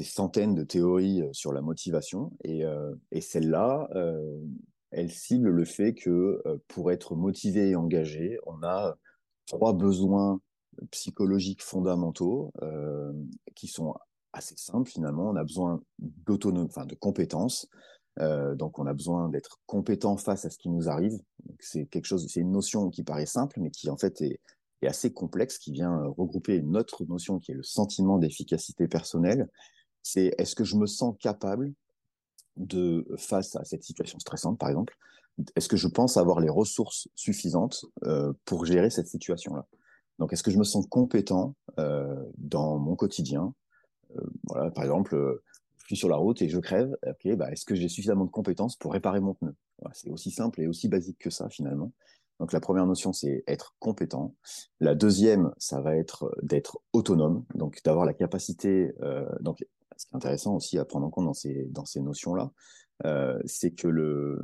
des centaines de théories sur la motivation et, et celle-là, elle cible le fait que pour être motivé et engagé, on a trois besoins psychologiques fondamentaux qui sont assez simples finalement. On a besoin d'autonomie, enfin de compétences. donc on a besoin d'être compétent face à ce qui nous arrive. C'est quelque chose, c'est une notion qui paraît simple, mais qui en fait est assez complexe, qui vient regrouper une autre notion qui est le sentiment d'efficacité personnelle. C'est est-ce que je me sens capable de face à cette situation stressante, par exemple, est-ce que je pense avoir les ressources suffisantes euh, pour gérer cette situation-là? Donc, est-ce que je me sens compétent euh, dans mon quotidien? Euh, Voilà, par exemple, je suis sur la route et je crève. Ok, bah, est-ce que j'ai suffisamment de compétences pour réparer mon pneu? C'est aussi simple et aussi basique que ça, finalement. Donc, la première notion, c'est être compétent. La deuxième, ça va être d'être autonome, donc d'avoir la capacité. donc, ce qui est intéressant aussi à prendre en compte dans ces, dans ces notions-là, euh, c'est que le,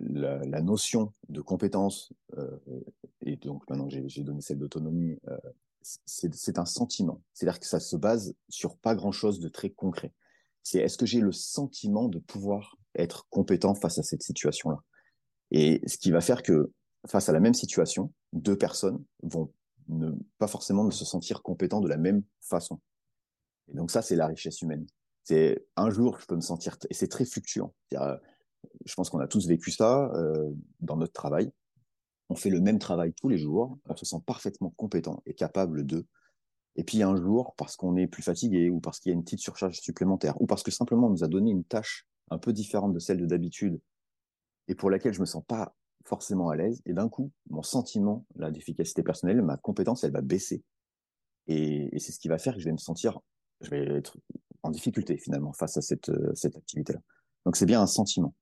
la, notion de compétence, euh, et donc maintenant j'ai donné celle d'autonomie, euh, c'est un sentiment. C'est-à-dire que ça se base sur pas grand-chose de très concret. C'est est-ce que j'ai le sentiment de pouvoir être compétent face à cette situation-là? Et ce qui va faire que face à la même situation, deux personnes vont ne pas forcément se sentir compétents de la même façon. Et donc ça, c'est la richesse humaine. C'est un jour, je peux me sentir, et c'est très fluctuant. Euh, je pense qu'on a tous vécu ça euh, dans notre travail. On fait le même travail tous les jours, on se sent parfaitement compétent et capable de. Et puis un jour, parce qu'on est plus fatigué, ou parce qu'il y a une petite surcharge supplémentaire, ou parce que simplement on nous a donné une tâche un peu différente de celle de d'habitude, et pour laquelle je me sens pas forcément à l'aise, et d'un coup, mon sentiment d'efficacité personnelle, ma compétence, elle va baisser. Et c'est ce qui va faire que je vais me sentir je vais être en difficulté finalement face à cette, euh, activité-là. Donc c'est bien un sentiment.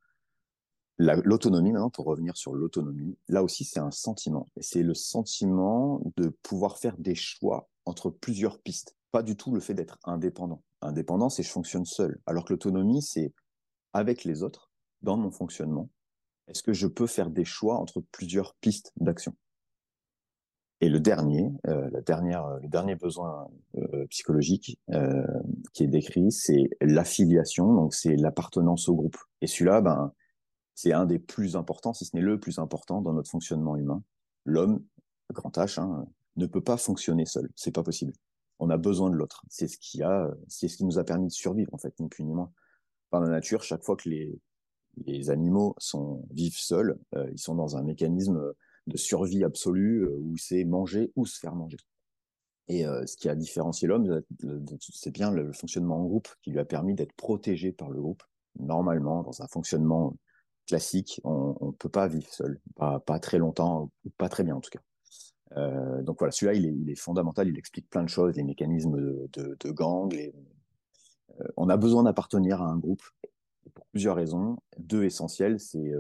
L'autonomie, maintenant, pour revenir sur l'autonomie, là aussi c'est un sentiment. Et c'est le sentiment de pouvoir faire des choix entre plusieurs pistes. Pas du tout le fait d'être indépendant. Indépendant, c'est je fonctionne seul. Alors que l'autonomie, c'est avec les autres, dans mon fonctionnement. Est-ce que je peux faire des choix entre plusieurs pistes d'action? Et le dernier, euh, la dernière, le dernier besoin euh, psychologique euh, qui est décrit, c'est l'affiliation, donc c'est l'appartenance au groupe. Et celui-là, ben, c'est un des plus importants, si ce n'est le plus important dans notre fonctionnement humain. L'homme, grand H, hein, ne peut pas fonctionner seul. C'est pas possible. On a besoin de l'autre. C'est ce qui a, c'est ce qui nous a permis de survivre en fait, ni plus ni moins. Par la nature, chaque fois que les les animaux sont vivent seuls, ils sont dans un mécanisme de survie absolue euh, où c'est manger ou se faire manger. Et euh, ce qui a différencié l'homme, c'est bien le fonctionnement en groupe qui lui a permis d'être protégé par le groupe. Normalement, dans un fonctionnement classique, on ne peut pas vivre seul, pas, très longtemps, ou pas très bien en tout cas. Euh, donc voilà, celui-là, il est, fondamental, il explique plein de choses, les mécanismes de, gang. On a besoin d'appartenir à un groupe pour plusieurs raisons. Deux essentielles, c'est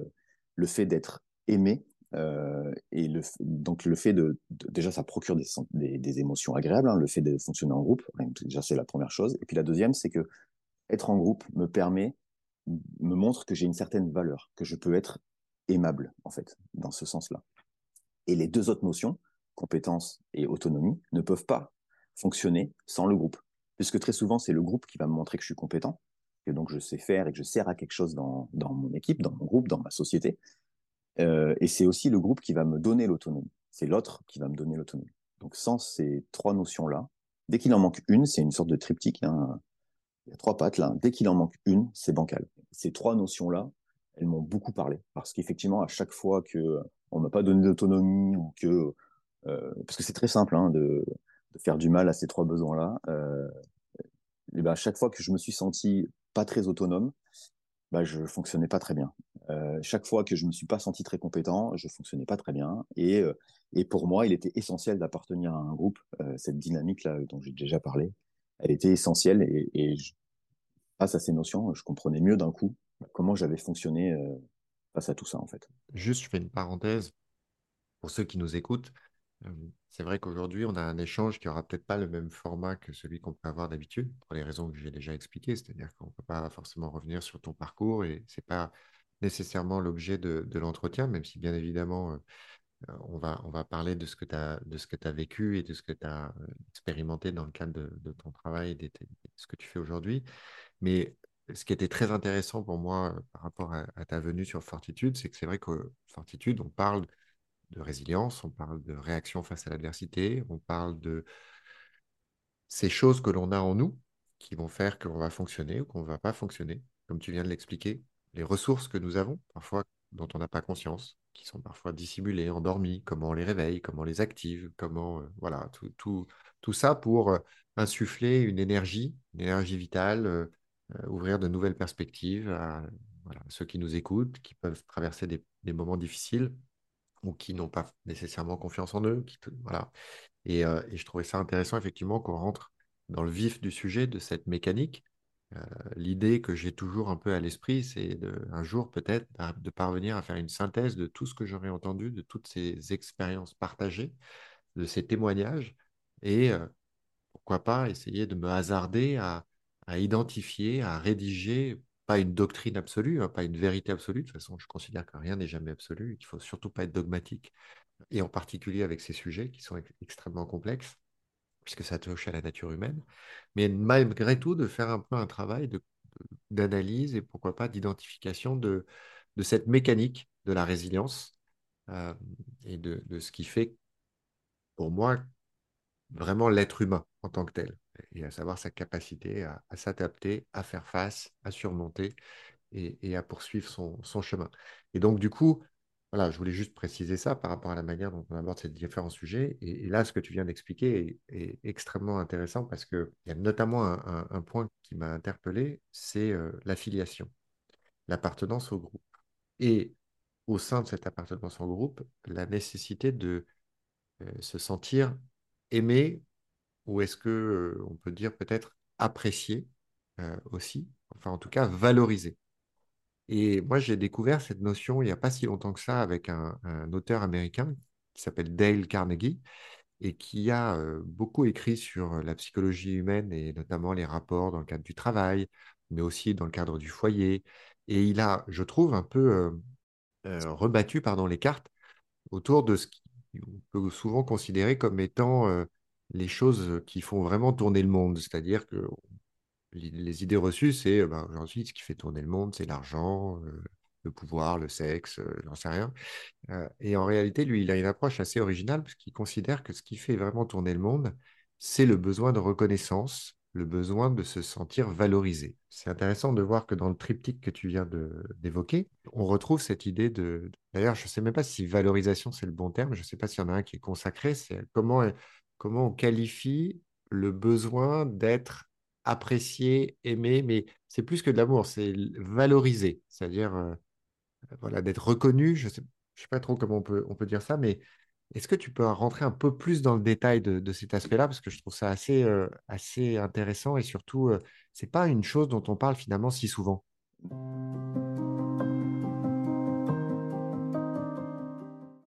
le fait d'être aimé euh, et donc le fait de, déjà ça procure des, émotions agréables, hein, le fait de fonctionner en groupe, déjà c'est la première chose. Et puis la deuxième, c'est que être en groupe me permet, me montre que j'ai une certaine valeur, que je peux être aimable en fait dans ce sens-là. Et les deux autres notions, compétence et autonomie, ne peuvent pas fonctionner sans le groupe, puisque très souvent c'est le groupe qui va me montrer que je suis compétent, que donc je sais faire et que je sers à quelque chose dans mon équipe, dans mon groupe, dans ma société. Euh, et c'est aussi le groupe qui va me donner l'autonomie. C'est l'autre qui va me donner l'autonomie. Donc sans ces trois notions-là, dès qu'il en manque une, c'est une sorte de triptyque. Hein, il y a trois pattes là. Dès qu'il en manque une, c'est bancal. Ces trois notions-là, elles m'ont beaucoup parlé parce qu'effectivement, à chaque fois que on m'a pas donné d'autonomie ou que euh, parce que c'est très simple hein, de, faire du mal à ces trois besoins-là. Euh, et ben à chaque fois que je me suis senti pas très autonome, bah, je fonctionnais pas très bien. Euh, chaque fois que je me suis pas senti très compétent, je fonctionnais pas très bien. Et, euh, pour moi, il était essentiel d'appartenir à un groupe. Euh, cette dynamique-là dont j'ai déjà parlé, elle était essentielle. Et, face à ces notions, je comprenais mieux d'un coup comment j'avais fonctionné face à tout ça, en fait. Juste, je fais une parenthèse pour ceux qui nous écoutent. C'est vrai qu'aujourd'hui, on a un échange qui aura peut-être pas le même format que celui qu'on peut avoir d'habitude, pour les raisons que j'ai déjà expliquées. C'est-à-dire qu'on ne peut pas forcément revenir sur ton parcours et ce n'est pas nécessairement l'objet de, l'entretien, même si bien évidemment, on, va, on va parler de ce que tu as, vécu et de ce que tu as expérimenté dans le cadre de, ton travail et de, ce que tu fais aujourd'hui. Mais ce qui était très intéressant pour moi par rapport à, à ta venue sur Fortitude, c'est que c'est vrai que Fortitude, on parle de résilience, on parle de réaction face à l'adversité, on parle de ces choses que l'on a en nous qui vont faire qu'on va fonctionner ou qu'on ne va pas fonctionner, comme tu viens de l'expliquer, les ressources que nous avons, parfois dont on n'a pas conscience, qui sont parfois dissimulées, endormies, comment on les réveille, comment on les active, comment, euh, voilà, tout, tout, tout, ça pour euh, insuffler une énergie, une énergie vitale, euh, ouvrir de nouvelles perspectives à ceux qui nous écoutent, qui peuvent traverser des, moments difficiles ou qui n'ont pas nécessairement confiance en eux. Qui, voilà. Et, je trouvais ça intéressant, effectivement, qu'on rentre dans le vif du sujet de cette mécanique. L'idée que j'ai toujours un peu à l'esprit, c'est un jour peut-être de parvenir à faire une synthèse de tout ce que j'aurais entendu, de toutes ces expériences partagées, de ces témoignages, et pourquoi pas essayer de me hasarder à, identifier, à rédiger pas une doctrine absolue, hein, pas une vérité absolue. De toute façon, je considère que rien n'est jamais absolu et qu'il faut surtout pas être dogmatique, et en particulier avec ces sujets qui sont extrêmement complexes, puisque ça touche à la nature humaine. Mais malgré tout, de faire un peu un travail d'analyse et pourquoi pas d'identification de, cette mécanique de la résilience euh, et de, de, ce qui fait, pour moi, vraiment l'être humain en tant que tel et à savoir sa capacité à, s'adapter, à faire face, à surmonter et, à poursuivre son, son, chemin. Et donc, du coup, voilà, je voulais juste préciser ça par rapport à la manière dont on aborde ces différents sujets. Et, là, ce que tu viens d'expliquer est, extrêmement intéressant parce qu'il y a notamment un, point qui m'a interpellé, c'est euh, l'affiliation, l'appartenance au groupe. Et au sein de cette appartenance au groupe, la nécessité de euh, se sentir aimé ou est-ce que euh, on peut dire peut-être apprécier euh, aussi, enfin en tout cas valoriser. Et moi, j'ai découvert cette notion il n'y a pas si longtemps que ça avec un, auteur américain qui s'appelle Dale Carnegie et qui a euh, beaucoup écrit sur la psychologie humaine et notamment les rapports dans le cadre du travail, mais aussi dans le cadre du foyer. Et il a, je trouve, un peu rebattu pardon, les cartes autour de ce qu'on peut souvent considérer comme étant les choses qui font vraiment tourner le monde. C'est-à-dire que les idées reçues, c'est ben, aujourd'hui, ce qui fait tourner le monde, c'est l'argent, euh, le pouvoir, le sexe, euh, j'en sais rien. Euh, et en réalité, lui, il a une approche assez originale parce qu'il considère que ce qui fait vraiment tourner le monde, c'est le besoin de reconnaissance, le besoin de se sentir valorisé. C'est intéressant de voir que dans le triptyque que tu viens d'évoquer, on retrouve cette idée de... D'ailleurs, je ne sais même pas si valorisation, c'est le bon terme, je ne sais pas s'il y en a un qui est consacré, c'est comment comment on qualifie le besoin d'être apprécié, aimé, mais c'est plus que de l'amour, c'est valorisé, c'est-à-dire euh, voilà, d'être reconnu. Je ne sais, pas trop comment on peut, on peut dire ça, mais est-ce que tu peux rentrer un peu plus dans le détail de, cet aspect-là? Parce que je trouve ça assez, euh, assez intéressant et surtout, euh, ce n'est pas une chose dont on parle finalement si souvent.